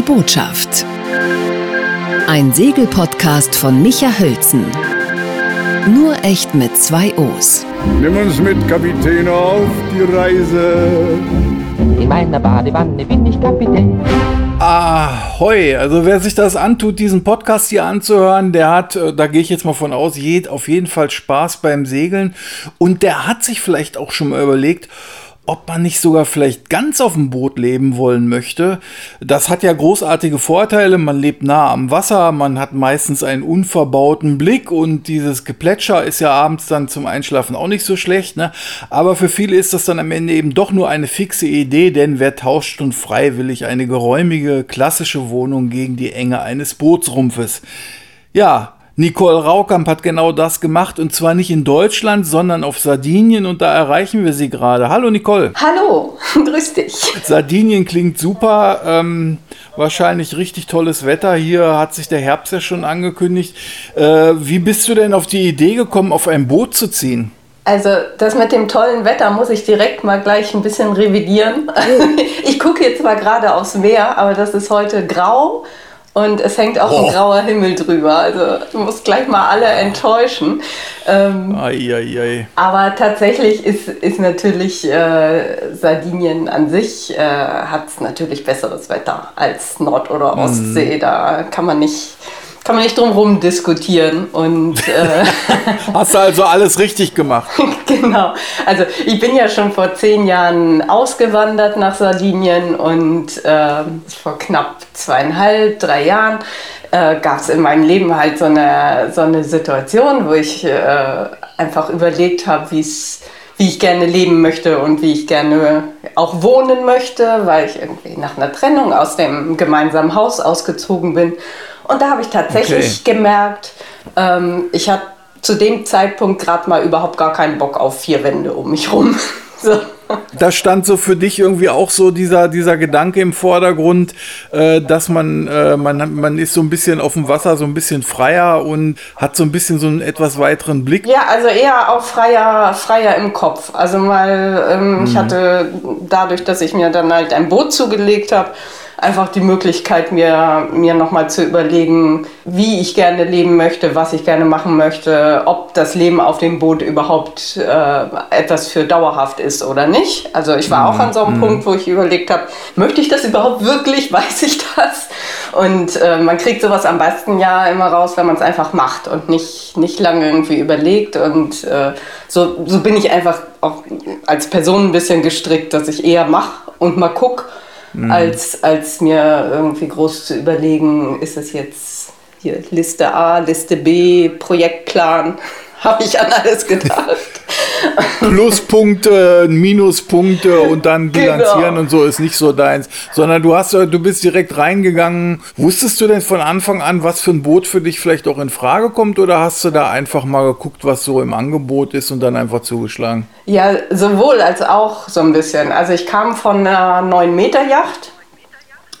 Die Botschaft. Ein Segelpodcast von Micha Hölzen. Nur echt mit zwei O's. Nimm uns mit, Kapitän, auf die Reise. In meiner Badewanne bin ich Kapitän. Ahoi, also wer sich das antut, diesen Podcast hier anzuhören, der hat, äh, da gehe ich jetzt mal von aus, auf jeden Fall Spaß beim Segeln und der hat sich vielleicht auch schon mal überlegt, ob man nicht sogar vielleicht ganz auf dem Boot leben wollen möchte. Das hat ja großartige Vorteile. Man lebt nah am Wasser, man hat meistens einen unverbauten Blick und dieses Geplätscher ist ja abends dann zum Einschlafen auch nicht so schlecht. Ne? Aber für viele ist das dann am Ende eben doch nur eine fixe Idee, denn wer tauscht schon freiwillig eine geräumige, klassische Wohnung gegen die Enge eines Bootsrumpfes? Ja, Nicole Raukamp hat genau das gemacht und zwar nicht in Deutschland, sondern auf Sardinien und da erreichen wir sie gerade. Hallo Nicole. Hallo, grüß dich. Sardinien klingt super, ähm, wahrscheinlich richtig tolles Wetter. Hier hat sich der Herbst ja schon angekündigt. Äh, wie bist du denn auf die Idee gekommen, auf ein Boot zu ziehen? Also das mit dem tollen Wetter muss ich direkt mal gleich ein bisschen revidieren. Ich gucke jetzt zwar gerade aufs Meer, aber das ist heute grau und es hängt auch oh. ein grauer Himmel drüber. Also du musst gleich mal alle enttäuschen. Ähm, ei, ei, ei. Aber tatsächlich ist, ist natürlich äh, Sardinien an sich äh, hat natürlich besseres Wetter als Nord- oder mhm. Ostsee. Mm. Da kann man nicht kann man nicht drum herum diskutieren. Und, äh Hast du also alles richtig gemacht? genau. Also ich bin ja schon vor zehn Jahren ausgewandert nach Sardinien und äh, vor knapp zweieinhalb, drei Jahren äh, gab es in meinem Leben halt so eine, so eine Situation, wo ich äh, einfach überlegt habe, wie es wie ich gerne leben möchte und wie ich gerne auch wohnen möchte, weil ich irgendwie nach einer Trennung aus dem gemeinsamen Haus ausgezogen bin und da habe ich tatsächlich okay. gemerkt, ähm, ich hatte zu dem Zeitpunkt gerade mal überhaupt gar keinen Bock auf vier Wände um mich rum. so. Da stand so für dich irgendwie auch so dieser, dieser Gedanke im Vordergrund, äh, dass man, äh, man, man ist so ein bisschen auf dem Wasser so ein bisschen freier und hat so ein bisschen so einen etwas weiteren Blick. Ja, also eher auch freier, freier im Kopf. Also mal, ähm, mhm. ich hatte dadurch, dass ich mir dann halt ein Boot zugelegt habe, einfach die Möglichkeit, mir, mir nochmal zu überlegen, wie ich gerne leben möchte, was ich gerne machen möchte, ob das Leben auf dem Boot überhaupt äh, etwas für dauerhaft ist oder nicht. Also ich war auch an so einem mhm. Punkt, wo ich überlegt habe, möchte ich das überhaupt wirklich, weiß ich das? Und äh, man kriegt sowas am besten ja immer raus, wenn man es einfach macht und nicht, nicht lange irgendwie überlegt. Und äh, so, so bin ich einfach auch als Person ein bisschen gestrickt, dass ich eher mache und mal gucke mhm. als, als mir irgendwie groß zu überlegen, ist es jetzt hier Liste A, Liste B, Projektplan. Habe ich an alles gedacht. Pluspunkte, Minuspunkte und dann genau. bilanzieren genau. und so ist nicht so deins, sondern du hast, du bist direkt reingegangen. Wusstest du denn von Anfang an, was für ein Boot für dich vielleicht auch in Frage kommt oder hast du da einfach mal geguckt, was so im Angebot ist und dann einfach zugeschlagen? Ja, sowohl als auch so ein bisschen. Also ich kam von einer 9 Meter Yacht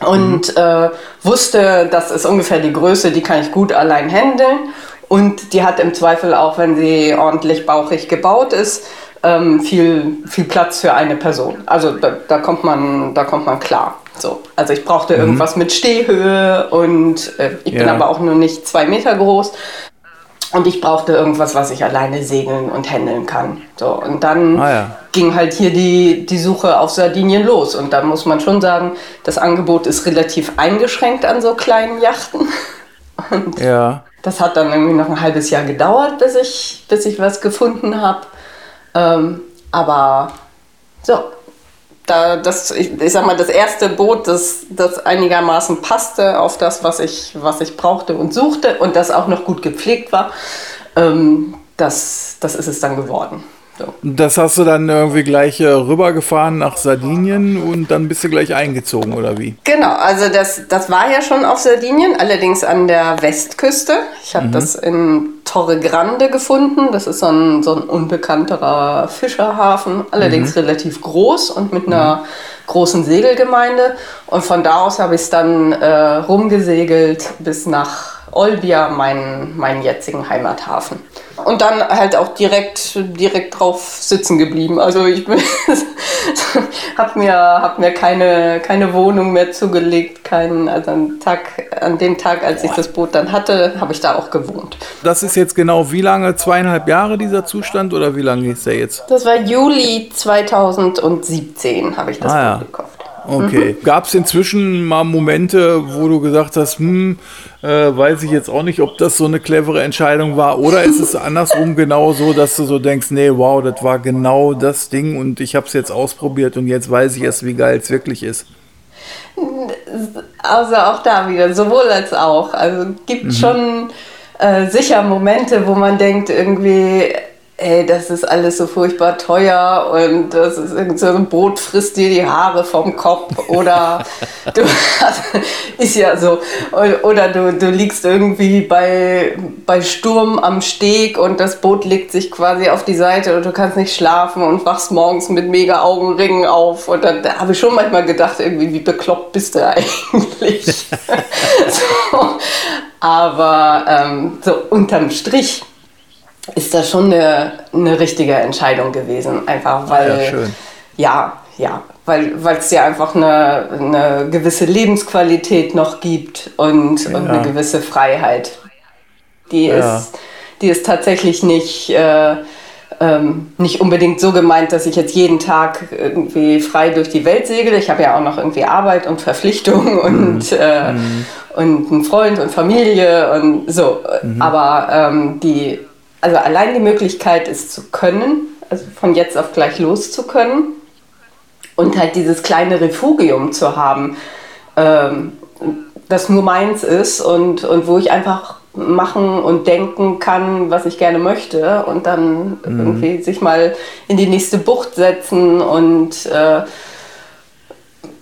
und mhm. äh, wusste, das ist ungefähr die Größe, die kann ich gut allein handeln und die hat im Zweifel auch, wenn sie ordentlich bauchig gebaut ist, ähm, viel, viel Platz für eine Person. Also da, da, kommt, man, da kommt man klar. So. Also ich brauchte mhm. irgendwas mit Stehhöhe und äh, ich ja. bin aber auch nur nicht zwei Meter groß. Und ich brauchte irgendwas, was ich alleine segeln und handeln kann. So, und dann ah, ja. ging halt hier die, die Suche auf Sardinien los. Und da muss man schon sagen, das Angebot ist relativ eingeschränkt an so kleinen Yachten. Und ja. Das hat dann irgendwie noch ein halbes Jahr gedauert, bis ich, bis ich was gefunden habe. Ähm, aber so, da, das, ich, ich, sag mal, das erste Boot, das, das einigermaßen passte auf das, was ich, was ich brauchte und suchte und das auch noch gut gepflegt war, ähm, das, das ist es dann geworden. So. Das hast du dann irgendwie gleich äh, rübergefahren nach Sardinien und dann bist du gleich eingezogen, oder wie? Genau, also das, das war ja schon auf Sardinien, allerdings an der Westküste. Ich habe mhm. das in Torre Grande gefunden. Das ist so ein, so ein unbekannterer Fischerhafen, allerdings mhm. relativ groß und mit einer mhm. großen Segelgemeinde. Und von da aus habe ich es dann äh, rumgesegelt bis nach Olbia, meinen, meinen jetzigen Heimathafen. Und dann halt auch direkt, direkt drauf sitzen geblieben. Also ich habe mir, hab mir keine, keine Wohnung mehr zugelegt. Keinen, also an, Tag, an dem Tag, als ich das Boot dann hatte, habe ich da auch gewohnt. Das ist jetzt genau wie lange? Zweieinhalb Jahre dieser Zustand oder wie lange ist der jetzt? Das war Juli 2017, habe ich das Ah, ja. Boot gekauft. Okay. Gab es inzwischen mal Momente, wo du gesagt hast, hm, äh, weiß ich jetzt auch nicht, ob das so eine clevere Entscheidung war, oder ist es andersrum genau so, dass du so denkst, nee, wow, das war genau das Ding und ich habe es jetzt ausprobiert und jetzt weiß ich erst, wie geil es wirklich ist. Also auch da wieder, sowohl als auch. Also gibt schon äh, sicher Momente, wo man denkt, irgendwie, ey, das ist alles so furchtbar teuer und das ist irgend so ein Boot frisst dir die Haare vom Kopf oder du ist ja so. Oder du, du liegst irgendwie bei, bei Sturm am Steg und das Boot legt sich quasi auf die Seite und du kannst nicht schlafen und wachst morgens mit mega Augenringen auf. Und dann da habe ich schon manchmal gedacht, irgendwie, wie bekloppt bist du eigentlich? so. Aber ähm, so unterm Strich ist das schon eine, eine richtige Entscheidung gewesen. Einfach weil, Ja, schön. ja, ja, weil es dir einfach eine, eine gewisse Lebensqualität noch gibt und, und eine gewisse Freiheit. Die, Ja. ist, die ist tatsächlich nicht, äh, ähm, nicht unbedingt so gemeint, dass ich jetzt jeden Tag irgendwie frei durch die Welt segle. Ich habe ja auch noch irgendwie Arbeit und Verpflichtungen und, äh, und einen Freund und Familie und so. Aber ähm, die, also allein die Möglichkeit, es zu können, also von jetzt auf gleich los zu können und halt dieses kleine Refugium zu haben, ähm, das nur meins ist und, und wo ich einfach machen und denken kann, was ich gerne möchte und dann irgendwie sich mal in die nächste Bucht setzen und äh,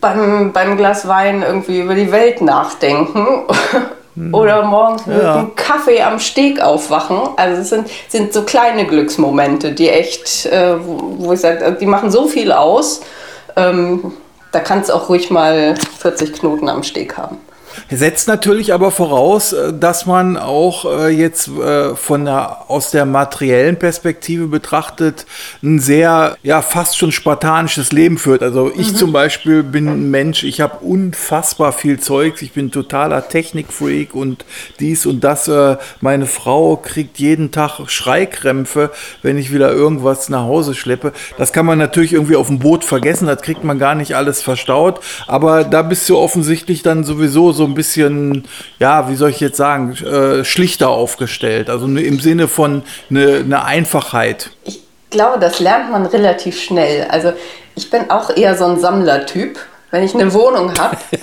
beim, beim Glas Wein irgendwie über die Welt nachdenken oder morgens mit Ja. einem Kaffee am Steg aufwachen. Also es sind, sind so kleine Glücksmomente, die echt, äh, wo wo ich sage, die machen so viel aus. Ähm, da kannst du auch ruhig mal 40 Knoten am Steg haben. Setzt natürlich aber voraus, äh, dass man auch äh, jetzt äh, von der, aus der materiellen Perspektive betrachtet ein sehr, ja, fast schon spartanisches Leben führt. Also ich zum Beispiel bin ein Mensch, ich habe unfassbar viel Zeugs, ich bin totaler Technikfreak und dies und das. Meine Frau kriegt jeden Tag Schreikrämpfe, wenn ich wieder irgendwas nach Hause schleppe. Das kann man natürlich irgendwie auf dem Boot vergessen, das kriegt man gar nicht alles verstaut. Aber da bist du offensichtlich dann sowieso so ein bisschen, ja, wie soll ich jetzt sagen, äh, schlichter aufgestellt. Also ne- im Sinne von eine eine Einfachheit. Ich glaube, das lernt man relativ schnell. Also ich bin auch eher so ein Sammlertyp. Wenn ich eine Wohnung habe,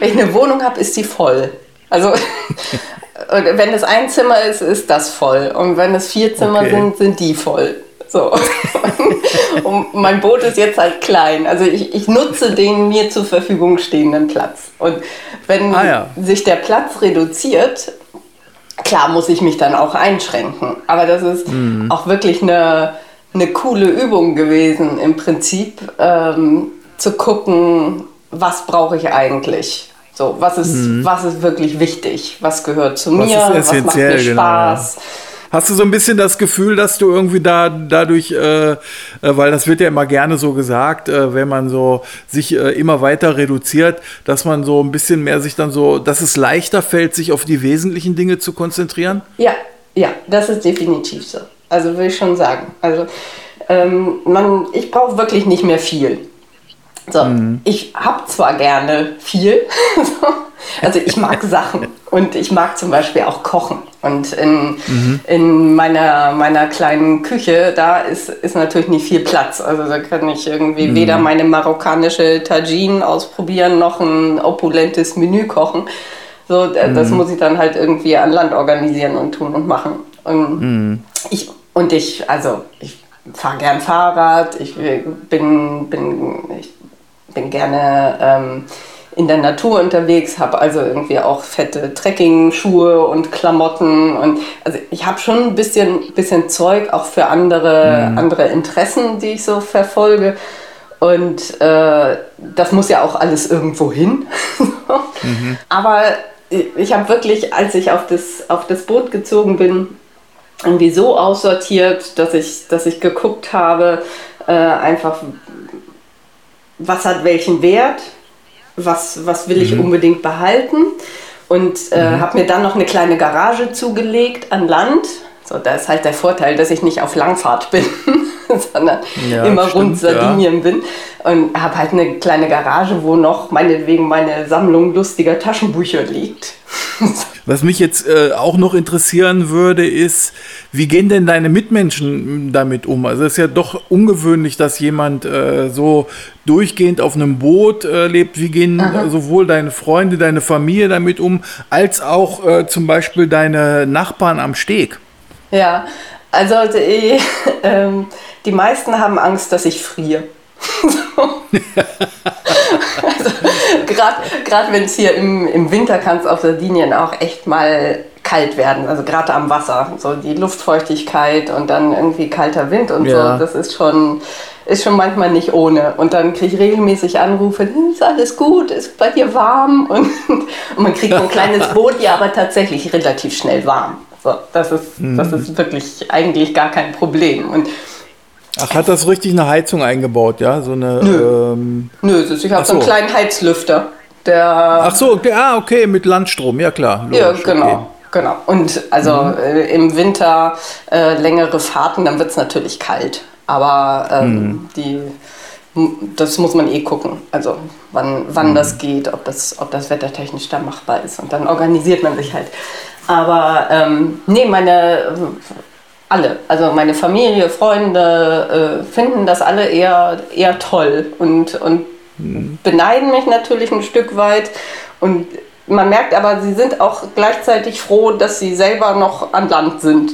wenn ich eine Wohnung habe, ist die voll. Also wenn es ein Zimmer ist, ist das voll. Und wenn es vier Zimmer Okay. sind, sind die voll. So. Und mein Boot ist jetzt halt klein. Also ich, ich nutze den mir zur Verfügung stehenden Platz. Und wenn Ah, ja. sich der Platz reduziert, klar muss ich mich dann auch einschränken. Aber das ist Mhm. auch wirklich eine, eine coole Übung gewesen, im Prinzip ähm, zu gucken, was brauche ich eigentlich. So, was ist, was ist wirklich wichtig? Was gehört zu Mhm. Was mir? ist Was macht mir genau, ja. Hast du so ein bisschen das Gefühl, dass du irgendwie da dadurch, äh, äh, weil das wird ja immer gerne so gesagt, äh, wenn man so sich äh, immer weiter reduziert, dass man so ein bisschen mehr sich dann so, dass es leichter fällt, sich auf die wesentlichen Dinge zu konzentrieren? Ja, ja, das ist definitiv so. Also will ich schon sagen. Also ähm, man, ich brauche wirklich nicht mehr viel. So, ich habe zwar gerne viel, so, also ich mag Sachen und ich mag zum Beispiel auch kochen. Und in, in meiner, meiner kleinen Küche, da ist, ist natürlich nicht viel Platz. Also da kann ich irgendwie weder meine marokkanische Tagine ausprobieren, noch ein opulentes Menü kochen. So, d- das muss ich dann halt irgendwie an Land organisieren und tun und machen. Und ich, und ich, also ich fahre gern Fahrrad, ich bin, bin, ich bin gerne ähm, in der Natur unterwegs, habe also irgendwie auch fette Trekking-Schuhe und Klamotten und also ich habe schon ein bisschen, bisschen Zeug auch für andere, andere Interessen, die ich so verfolge. Und äh, das muss ja auch alles irgendwo hin. Aber ich habe wirklich, als ich auf das, auf das Boot gezogen bin, irgendwie so aussortiert, dass ich, dass ich geguckt habe, äh, einfach, was hat welchen Wert, was, was will ich mhm. unbedingt behalten und äh, mhm. habe mir dann noch eine kleine Garage zugelegt an Land. So, da ist halt der Vorteil, dass ich nicht auf Langfahrt bin, sondern ja, immer stimmt, rund Sardinien ja. bin. Und habe halt eine kleine Garage, wo noch meinetwegen meine Sammlung lustiger Taschenbücher liegt. Was mich jetzt äh, auch noch interessieren würde, ist, wie gehen denn deine Mitmenschen damit um? Also es ist ja doch ungewöhnlich, dass jemand äh, so durchgehend auf einem Boot äh, lebt. Wie gehen Aha. sowohl deine Freunde, deine Familie damit um, als auch äh, zum Beispiel deine Nachbarn am Steg? Ja, also die, ähm, die meisten haben Angst, dass ich friere. also, Gerade wenn es hier im, im Winter kann es auf Sardinien auch echt mal kalt werden, also gerade am Wasser. So die Luftfeuchtigkeit und dann irgendwie kalter Wind und ja. so, das ist schon, ist schon manchmal nicht ohne. Und dann kriege ich regelmäßig Anrufe, hm, ist alles gut, ist bei dir warm? Und, und man kriegt ein kleines Boot, ja, aber tatsächlich relativ schnell warm. So, das, ist, mhm. das ist wirklich eigentlich gar kein Problem. Und Ach, hat das richtig eine Heizung eingebaut, ja? So eine. Nö, ähm, Nö ich habe so. so einen kleinen Heizlüfter. Der, Ach so, okay, ah, okay, mit Landstrom, ja klar. Logisch, ja, genau. Okay. Genau. Und also mhm. äh, im Winter äh, längere Fahrten, dann wird es natürlich kalt. Aber ähm, mhm. die, das muss man eh gucken. Also wann, wann mhm. das geht, ob das, ob das wettertechnisch da machbar ist. Und dann organisiert man sich halt. Aber ähm, nee, meine alle, also meine Familie, Freunde äh, finden das alle eher, eher toll und, und mhm. beneiden mich natürlich ein Stück weit. Und man merkt aber, sie sind auch gleichzeitig froh, dass sie selber noch an Land sind.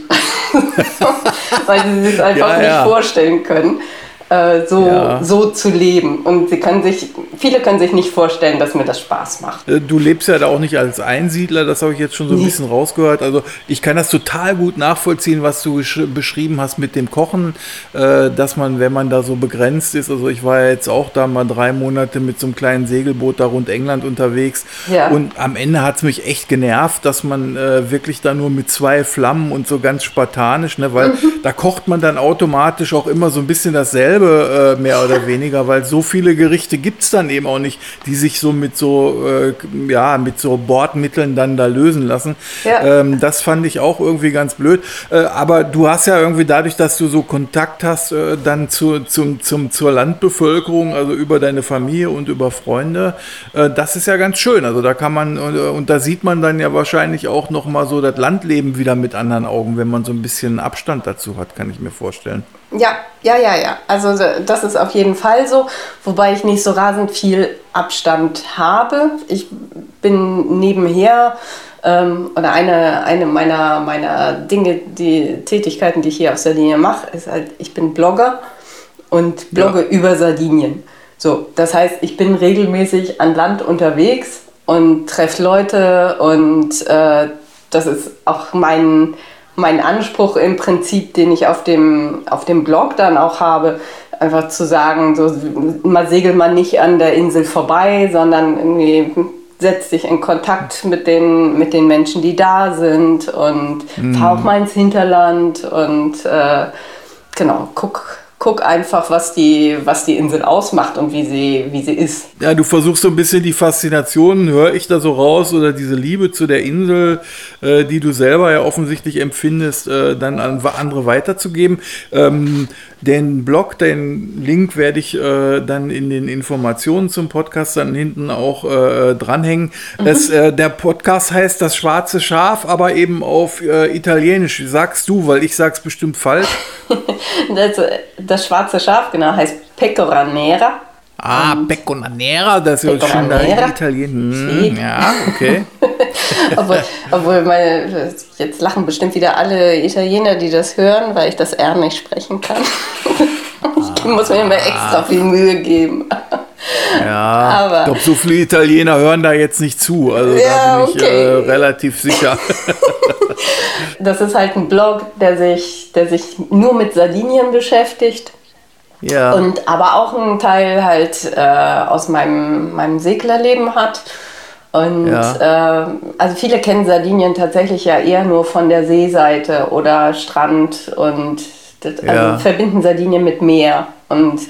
Weil sie sich einfach ja, nicht ja. vorstellen können. Äh, so, ja. so zu leben. Und sie können sich, viele können sich nicht vorstellen, dass mir das Spaß macht. Äh, du lebst ja da auch nicht als Einsiedler, das habe ich jetzt schon so ein nee. bisschen rausgehört. Also ich kann das total gut nachvollziehen, was du beschrieben hast mit dem Kochen, äh, dass man, wenn man da so begrenzt ist, also ich war ja jetzt auch da mal drei Monate mit so einem kleinen Segelboot da rund England unterwegs ja. und am Ende hat es mich echt genervt, dass man wirklich da nur mit zwei Flammen und so ganz spartanisch, ne, weil mhm. da kocht man dann automatisch auch immer so ein bisschen dasselbe dasselbe, äh, mehr oder weniger, weil so viele Gerichte gibt es dann eben auch nicht, die sich so mit so, äh, ja, mit so Bordmitteln dann da lösen lassen. Ja. Ähm, das fand ich auch irgendwie ganz blöd. Äh, aber du hast ja irgendwie dadurch, dass du so Kontakt hast, äh, dann zu, zum, zum, zur Landbevölkerung, also über deine Familie und über Freunde, äh, das ist ja ganz schön. Also da kann man, und, und da sieht man dann ja wahrscheinlich auch nochmal so das Landleben wieder mit anderen Augen, wenn man so ein bisschen Abstand dazu hat, kann ich mir vorstellen. Ja, ja, ja, ja. Also das ist auf jeden Fall so, wobei ich nicht so rasend viel Abstand habe. Ich bin nebenher ähm, oder eine, eine meiner, meiner Dinge, die Tätigkeiten, die ich hier auf Sardinien mache, ist halt, ich bin Blogger und blogge ja. über Sardinien. So, das heißt, ich bin regelmäßig an Land unterwegs und treffe Leute und äh, das ist auch mein mein Anspruch im Prinzip, den ich auf dem, auf dem Blog dann auch habe, einfach zu sagen, so, man segelt man nicht an der Insel vorbei, sondern irgendwie setzt dich in Kontakt mit den, mit den Menschen, die da sind und mm. fahr auch mal ins Hinterland und äh, genau, guck, guck einfach, was die, was die Insel ausmacht und wie sie, wie sie ist. Ja, du versuchst so ein bisschen die Faszination, höre ich da so raus, oder diese Liebe zu der Insel, äh, die du selber ja offensichtlich empfindest, äh, dann an andere weiterzugeben. Ähm, den Blog, den Link werde ich äh, dann in den Informationen zum Podcast dann hinten auch äh, dranhängen. Mhm. Das, äh, der Podcast heißt Das Schwarze Schaf, aber eben auf äh, Italienisch. Sagst du, weil ich sag's bestimmt falsch. das, das Schwarze Schaf, genau, heißt Pecora Nera. Ah, um, Pecora Nera, das ist ja schon da in Italien. Hm, ja, okay. obwohl, obwohl meine, jetzt lachen bestimmt wieder alle Italiener, die das hören, weil ich das R nicht sprechen kann. ich muss mir immer extra viel Mühe geben. Ja, aber ich glaube, so viele Italiener hören da jetzt nicht zu. Also ja, da bin ich okay. äh, relativ sicher. das ist halt ein Blog, der sich, der sich nur mit Sardinien beschäftigt. Ja. Und aber auch einen Teil halt äh, aus meinem, meinem Seglerleben hat. Und Ja. äh, also viele kennen Sardinien tatsächlich ja eher nur von der Seeseite oder Strand und das, Ja. also verbinden Sardinien mit Meer. Und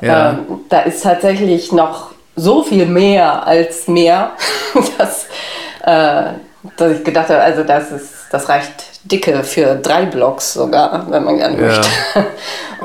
Ja. äh, da ist tatsächlich noch so viel mehr als Meer, dass, äh, dass ich gedacht habe, also das ist, das reicht dicke für drei Blocks sogar, wenn man gerne Ja. möchte.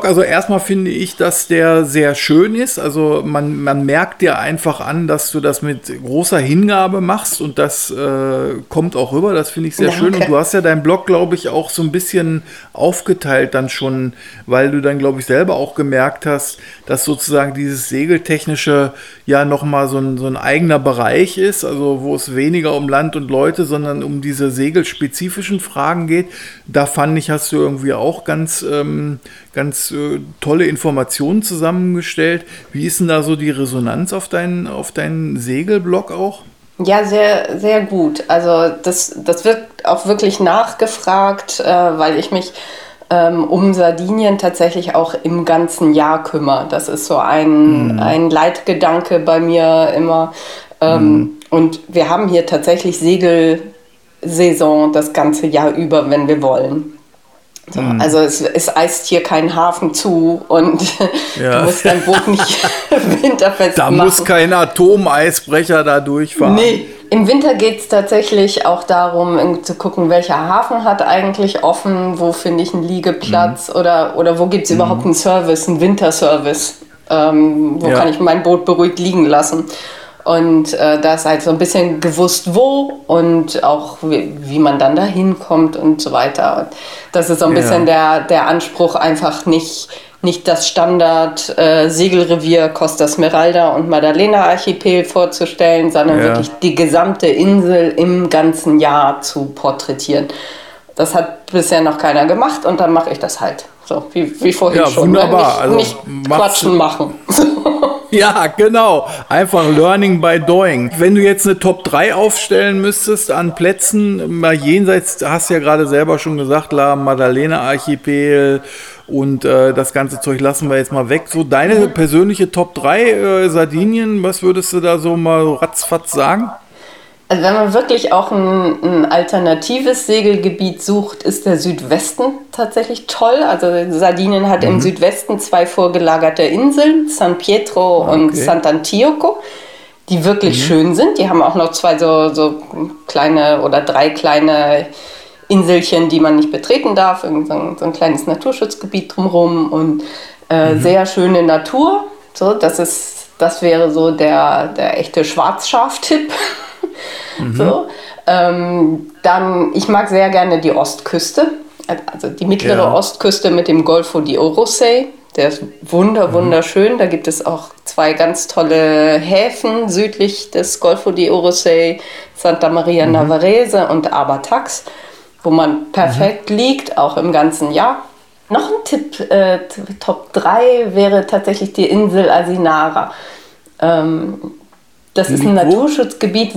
Also erstmal finde ich, dass der sehr schön ist. Also man, man merkt dir einfach an, dass du das mit großer Hingabe machst und das äh, kommt auch rüber. Das finde ich sehr Danke. schön. Und du hast ja deinen Blog, glaube ich, auch so ein bisschen aufgeteilt dann schon, weil du dann, glaube ich, selber auch gemerkt hast, dass sozusagen dieses Segeltechnische ja nochmal so ein, so ein eigener Bereich ist, also wo es weniger um Land und Leute, sondern um diese segelspezifischen Fragen geht. Da fand ich, hast du irgendwie auch ganz, ähm, ganz äh, tolle Informationen zusammengestellt. Wie ist denn da so die Resonanz auf deinen, auf deinen Segelblog auch? Ja, sehr, sehr gut. Also das, das wird auch wirklich nachgefragt, äh, weil ich mich ähm, um Sardinien tatsächlich auch im ganzen Jahr kümmere. Das ist so ein, ein Leitgedanke bei mir immer. Ähm, Und wir haben hier tatsächlich Segelsaison das ganze Jahr über, wenn wir wollen. So, Also es, es eist hier kein Hafen zu und Ja. du musst dein Boot nicht winterfest Da machen. muss kein Atomeisbrecher da durchfahren. Nee, im Winter geht es tatsächlich auch darum, zu gucken, welcher Hafen hat eigentlich offen, wo finde ich einen Liegeplatz Mhm. oder, oder wo gibt es überhaupt einen Service, einen Winterservice, ähm, wo Ja. kann ich mein Boot beruhigt liegen lassen. Und äh, da ist halt so ein bisschen gewusst, wo und auch wie, wie man dann da hinkommt und so weiter. Und das ist so ein Ja. bisschen der, der Anspruch, einfach nicht, nicht das Standard äh, Segelrevier Costa Smeralda und Maddalena Archipel vorzustellen, sondern Ja. wirklich die gesamte Insel im ganzen Jahr zu porträtieren. Das hat bisher noch keiner gemacht und dann mache ich das halt. So, wie, wie vorhin Ja, schon. wunderbar. Ne? Also Nicht, nicht machst quatschen machen. Ja, genau. Einfach Learning by Doing. Wenn du jetzt eine Top 3 aufstellen müsstest an Plätzen, mal jenseits, hast du ja gerade selber schon gesagt, La Maddalena Archipel und äh, das ganze Zeug lassen wir jetzt mal weg. So deine persönliche Top 3 äh, Sardinien, was würdest du da so mal ratzfatz sagen? Also wenn man wirklich auch ein, ein alternatives Segelgebiet sucht, ist der Südwesten tatsächlich toll. Also Sardinien hat im Südwesten zwei vorgelagerte Inseln, San Pietro und Okay. Sant'Antioco, die wirklich schön sind. Die haben auch noch zwei so, so kleine oder drei kleine Inselchen, die man nicht betreten darf. Irgend so ein, so ein kleines Naturschutzgebiet drumherum und äh, sehr schöne Natur. So, das, ist, das wäre so der, der echte Schwarzschaf-Tipp. So. Ähm, dann, ich mag sehr gerne die Ostküste, also die mittlere Ja. Ostküste mit dem Golfo di Orosei. Der ist wunder, wunderschön. Da gibt es auch zwei ganz tolle Häfen südlich des Golfo di Orosei, Santa Maria Navarrese und Abatax, wo man perfekt liegt, auch im ganzen Jahr. Noch ein Tipp, äh, Top 3 wäre tatsächlich die Insel Asinara. Ähm, das ist ein? Naturschutzgebiet,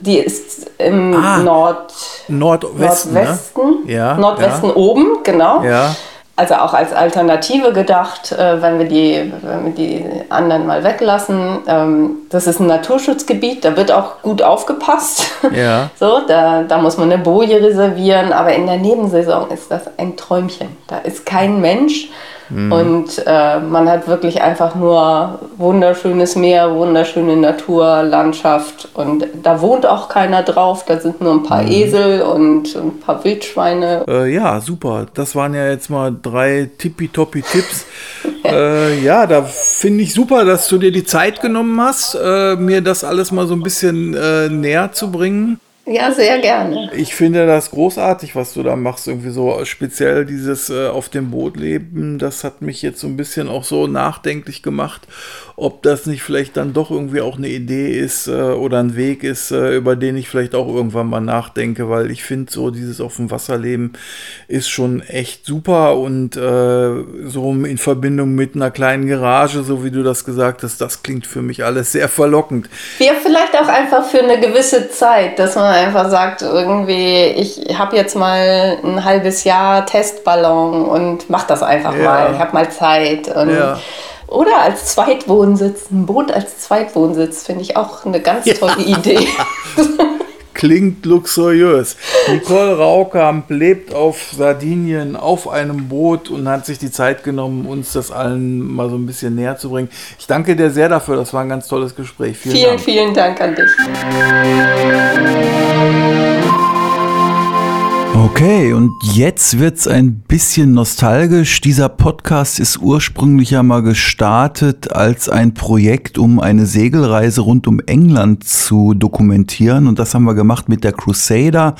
die ist im Ah, Nord Nordwesten. Nordwesten, Ne? Ja, Nordwesten ja. oben, genau. Ja. Also auch als Alternative gedacht, äh, wenn, wir die, wenn wir die anderen mal weglassen. Ähm, das ist ein Naturschutzgebiet, da wird auch gut aufgepasst. Ja. So, da, da muss man eine Boje reservieren, aber in der Nebensaison ist das ein Träumchen. Da ist kein Mensch Mhm. und äh, man hat wirklich einfach nur wunderschönes Meer, wunderschöne Natur, Landschaft und da wohnt auch keiner drauf. Da sind nur ein paar Mhm. Esel und ein paar Wildschweine. Äh, ja, super. Das waren ja jetzt mal drei tippitoppi Tipps. äh, ja, da finde ich super, dass du dir die Zeit genommen hast, äh, mir das alles mal so ein bisschen äh, näher zu bringen. Ja, sehr gerne. Ich finde das großartig, was du da machst. Irgendwie so speziell dieses äh, auf dem Boot leben. Das hat mich jetzt so ein bisschen auch so nachdenklich gemacht, ob das nicht vielleicht dann doch irgendwie auch eine Idee ist äh, oder ein Weg ist, äh, über den ich vielleicht auch irgendwann mal nachdenke, weil ich finde so dieses auf dem Wasser leben ist schon echt super und äh, so in Verbindung mit einer kleinen Garage, so wie du das gesagt hast, das klingt für mich alles sehr verlockend. Ja, vielleicht auch einfach für eine gewisse Zeit, dass man einfach sagt, irgendwie, ich habe jetzt mal ein halbes Jahr Testballon und mach das einfach Ja. mal. Ich habe mal Zeit. Und, Ja. Oder als Zweitwohnsitz. Ein Boot als Zweitwohnsitz finde ich auch eine ganz tolle Idee. Klingt luxuriös. Nicole Raukamp lebt auf Sardinien auf einem Boot und hat sich die Zeit genommen, uns das allen mal so ein bisschen näher zu bringen. Ich danke dir sehr dafür. Das war ein ganz tolles Gespräch. Vielen, vielen Dank, vielen Dank an dich. Okay, und jetzt wird's ein bisschen nostalgisch. Dieser Podcast ist ursprünglich ja mal gestartet als ein Projekt, um eine Segelreise rund um England zu dokumentieren. Und das haben wir gemacht mit der Crusader.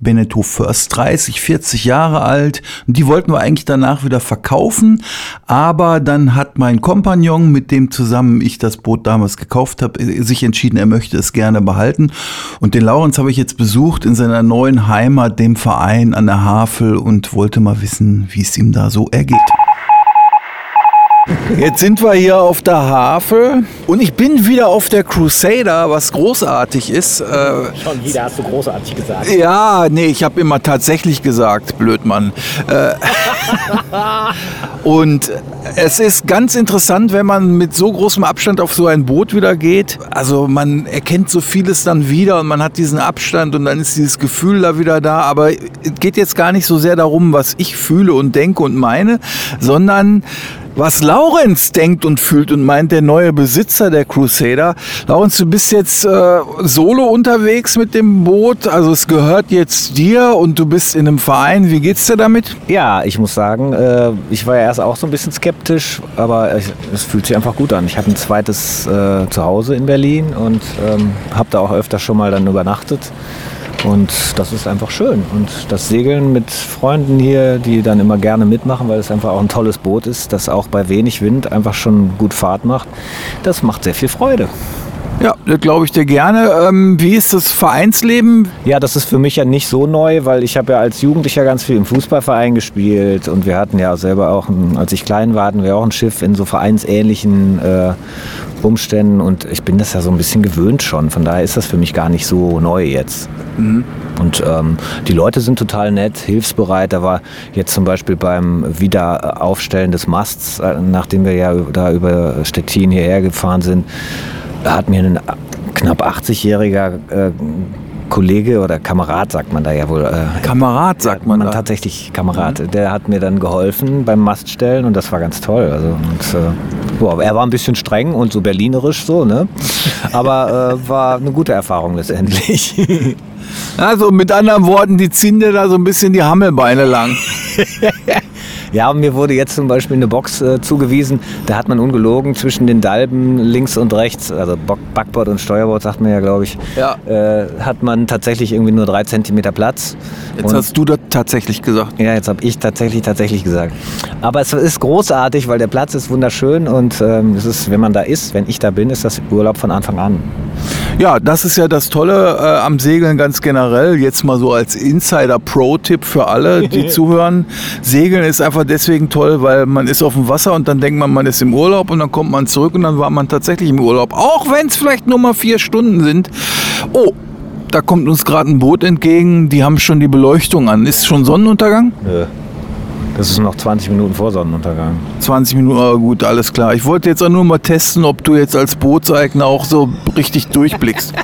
Beneteau First 30, 40 Jahre alt. Und die wollten wir eigentlich danach wieder verkaufen. Aber dann hat mein Kompagnon, mit dem zusammen ich das Boot damals gekauft habe, sich entschieden, er möchte es gerne behalten. Und den Laurens habe ich jetzt besucht in seiner neuen Heimat, dem Verein Verein an der Havel und wollte mal wissen, wie es ihm da so ergeht. Jetzt sind wir hier auf der Havel und ich bin wieder auf der Crusader, was großartig ist. Äh, Schon wieder hast du großartig gesagt. Ja, nee, ich habe immer tatsächlich gesagt, Blödmann. Äh, und es ist ganz interessant, wenn man mit so großem Abstand auf so ein Boot wieder geht. Also man erkennt so vieles dann wieder und man hat diesen Abstand und dann ist dieses Gefühl da wieder da. Aber es geht jetzt gar nicht so sehr darum, was ich fühle und denke und meine, sondern was Laurenz denkt und fühlt und meint, der neue Besitzer der Crusader. Laurenz, du bist jetzt äh, solo unterwegs mit dem Boot, also es gehört jetzt dir und du bist in einem Verein. Wie geht's dir damit? Ja, ich muss sagen, äh, ich war ja erst auch so ein bisschen skeptisch, aber es, es fühlt sich einfach gut an. Ich habe ein zweites äh, Zuhause in Berlin und ähm, habe da auch öfter schon mal dann übernachtet. Und das ist einfach schön. Und das Segeln mit Freunden hier, die dann immer gerne mitmachen, weil es einfach auch ein tolles Boot ist, das auch bei wenig Wind einfach schon gut Fahrt macht, das macht sehr viel Freude. Ja, das glaube ich dir gerne. Ähm, wie ist das Vereinsleben? Ja, das ist für mich ja nicht so neu, weil ich habe ja als Jugendlicher ganz viel im Fußballverein gespielt und wir hatten ja selber auch, ein, als ich klein war, hatten wir auch ein Schiff in so vereinsähnlichen äh, Umständen und ich bin das ja so ein bisschen gewöhnt schon. Von daher ist das für mich gar nicht so neu jetzt. Mhm. Und ähm, die Leute sind total nett, hilfsbereit. Da war jetzt zum Beispiel beim Wiederaufstellen des Masts, äh, nachdem wir ja da über Stettin hierher gefahren sind, hat mir ein knapp 80-jähriger äh, Kollege oder Kamerad, sagt man da ja wohl. Äh, Kamerad sagt man, man da. Tatsächlich Kamerad. Mhm. Der hat mir dann geholfen beim Maststellen und das war ganz toll. Also, und, äh, boah, er war ein bisschen streng und so berlinerisch so, ne? Aber äh, war eine gute Erfahrung letztendlich. Also mit anderen Worten, die ziehen dir da so ein bisschen die Hammelbeine lang. Ja, mir wurde jetzt zum Beispiel eine Box äh, zugewiesen. Da hat man ungelogen zwischen den Dalben links und rechts, also Backbord und Steuerbord sagt man ja, glaube ich, ja. äh, hat man tatsächlich irgendwie nur drei Zentimeter Platz. Jetzt und hast du das tatsächlich gesagt. Ja, jetzt habe ich tatsächlich tatsächlich gesagt. Aber es ist großartig, weil der Platz ist wunderschön und ähm, es ist, wenn man da ist, wenn ich da bin, ist das Urlaub von Anfang an. Ja, das ist ja das Tolle äh, am Segeln ganz generell. Jetzt mal so als Insider-Pro-Tipp für alle, die zuhören. Segeln ist einfach deswegen toll, weil man ist auf dem Wasser und dann denkt man, man ist im Urlaub und dann kommt man zurück und dann war man tatsächlich im Urlaub. Auch wenn es vielleicht nur mal vier Stunden sind. Oh, da kommt uns gerade ein Boot entgegen. Die haben schon die Beleuchtung an. Ist schon Sonnenuntergang? Nö. Das ist noch 20 Minuten vor Sonnenuntergang. 20 Minuten, oh gut, alles klar. Ich wollte jetzt auch nur mal testen, ob du jetzt als Bootseigner auch so richtig durchblickst.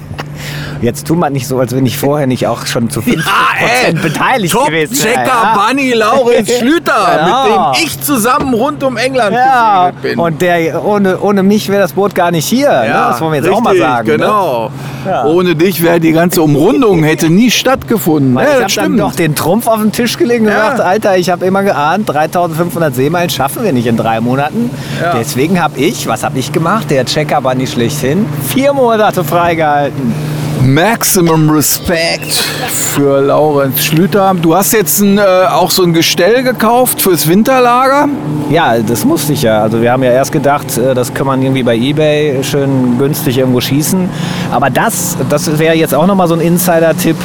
Jetzt tu mal nicht so, als wenn ich vorher nicht auch schon zu 50% ja, beteiligt Top gewesen wäre. Checker ja. Bunny Laurenz Schlüter, ja. mit dem ich zusammen rund um England ja. bin. Und der, ohne, ohne mich wäre das Boot gar nicht hier. Ne? Das wollen wir jetzt richtig, auch mal sagen. Ne? Genau. Ne? Ohne dich wäre die ganze Umrundung hätte nie stattgefunden. Weil ich habe dann doch den Trumpf auf den Tisch gelegt und gesagt, Alter, ich habe immer geahnt, 3500 Seemeilen schaffen wir nicht in drei Monaten. Deswegen habe ich, was habe ich gemacht? Der Checker Bunny schlechthin, vier Monate freigehalten. Maximum Respect für Laurenz Schlüter. Du hast jetzt ein, äh, auch so ein Gestell gekauft fürs Winterlager? Ja, das musste ich ja. Also wir haben ja erst gedacht, äh, das kann man irgendwie bei Ebay schön günstig irgendwo schießen. Aber das, das wäre jetzt auch nochmal so ein Insider-Tipp.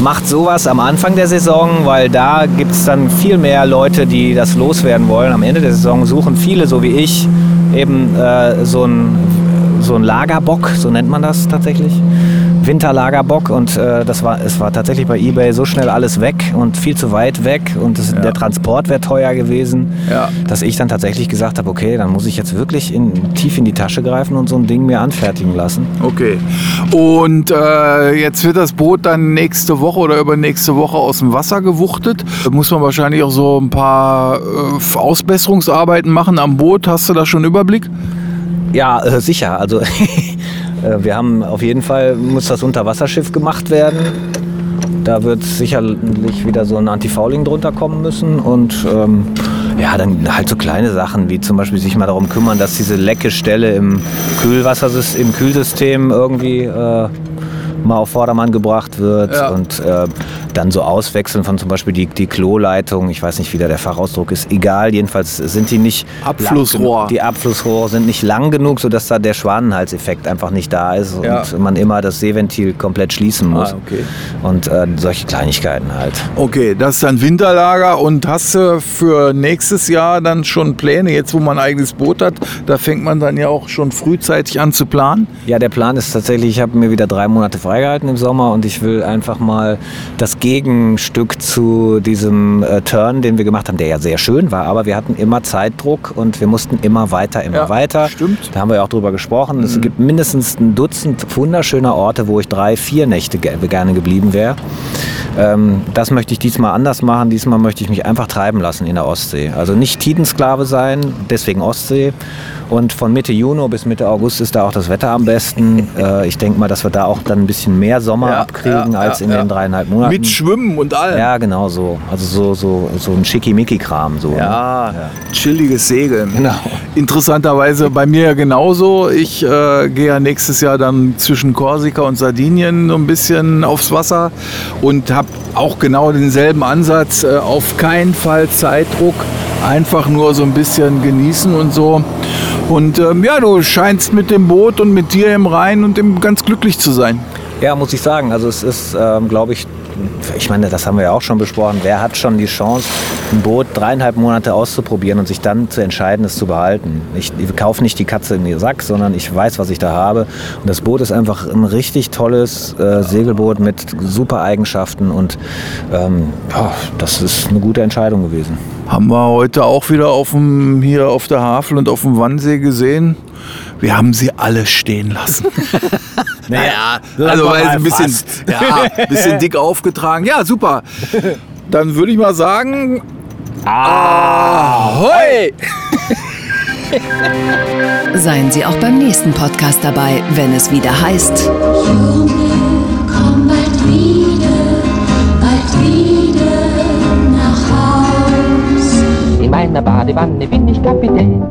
Macht sowas am Anfang der Saison, weil da gibt es dann viel mehr Leute, die das loswerden wollen. Am Ende der Saison suchen viele, so wie ich, eben äh, so ein so ein Lagerbock, so nennt man das tatsächlich Winterlagerbock und äh, das war, es war tatsächlich bei eBay so schnell alles weg und viel zu weit weg und das, der Transport wäre teuer gewesen, Ja. dass ich dann tatsächlich gesagt habe, okay, dann muss ich jetzt wirklich in, tief in die Tasche greifen und so ein Ding mir anfertigen lassen. Okay. Und äh, jetzt wird das Boot dann nächste Woche oder übernächste Woche aus dem Wasser gewuchtet. Da muss man wahrscheinlich auch so ein paar äh, Ausbesserungsarbeiten machen am Boot. Hast du da schon Überblick? Ja, äh, sicher. Also wir haben auf jeden Fall, muss das Unterwasserschiff gemacht werden. Da wird sicherlich wieder so ein Antifouling drunter kommen müssen und ähm, ja, dann halt so kleine Sachen wie zum Beispiel sich mal darum kümmern, dass diese Leckestelle im Kühlwassersystem, im Kühlsystem irgendwie äh, mal auf Vordermann gebracht wird Ja. und äh, dann so auswechseln von zum Beispiel die, die Kloleitung, ich weiß nicht, wie da der Fachausdruck ist, egal, jedenfalls sind die nicht Abflussrohr. Die Abflussrohre sind nicht lang genug, sodass da der Schwanenhalseffekt einfach nicht da ist und Ja. man immer das Seeventil komplett schließen muss. Ah, okay. Und äh, solche Kleinigkeiten halt. Okay, das ist dann Winterlager und hast du für nächstes Jahr dann schon Pläne? Jetzt, wo man ein eigenes Boot hat, da fängt man dann ja auch schon frühzeitig an zu planen. Ja, der Plan ist tatsächlich, ich habe mir wieder drei Monate freigehalten im Sommer und ich will einfach mal das Gegenstück zu diesem äh, Turn, den wir gemacht haben, der ja sehr schön war, aber wir hatten immer Zeitdruck und wir mussten immer weiter, immer Ja, weiter. stimmt. Da haben wir ja auch drüber gesprochen. Es gibt mindestens ein Dutzend wunderschöner Orte, wo ich drei, vier Nächte ge gerne geblieben wäre. Ähm, das möchte ich diesmal anders machen. Diesmal möchte ich mich einfach treiben lassen in der Ostsee. Also nicht Tidensklave sein, deswegen Ostsee. Und von Mitte Juni bis Mitte August ist da auch das Wetter am besten. Äh, ich denke mal, dass wir da auch dann ein bisschen mehr Sommer Ja, abkriegen ja, als in den dreieinhalb Monaten. Mit Schwimmen und allem. ja, genau so. Also so, so, so ein Schickimicki-Kram. So, ne? Ja, chilliges Segeln. Genau. Interessanterweise bei mir ja genauso. Ich äh, gehe ja nächstes Jahr dann zwischen Korsika und Sardinien so ein bisschen aufs Wasser und habe auch genau denselben Ansatz. Äh, auf keinen Fall Zeitdruck, einfach nur so ein bisschen genießen und so. Und ähm, ja, du scheinst mit dem Boot und mit dir im Rhein und im ganz glücklich zu sein. Ja, muss ich sagen. Also es ist, ähm, glaube ich, ich meine, das haben wir ja auch schon besprochen. Wer hat schon die Chance, ein Boot dreieinhalb Monate auszuprobieren und sich dann zu entscheiden, es zu behalten? Ich, ich kaufe nicht die Katze in den Sack, sondern ich weiß, was ich da habe. Und das Boot ist einfach ein richtig tolles äh, Segelboot mit super Eigenschaften und ähm, ja, das ist eine gute Entscheidung gewesen. Haben wir heute auch wieder auf dem, hier auf der Havel und auf dem Wannsee gesehen. Wir haben sie alle stehen lassen. naja, also weil ein bisschen, ja, ein bisschen dick aufgetragen. Ja, super. Dann würde ich mal sagen, Ahoi! Seien Sie auch beim nächsten Podcast dabei, wenn es wieder heißt Junge, komm bald wieder, bald wieder nach Haus. In meiner Badewanne bin ich Kapitän.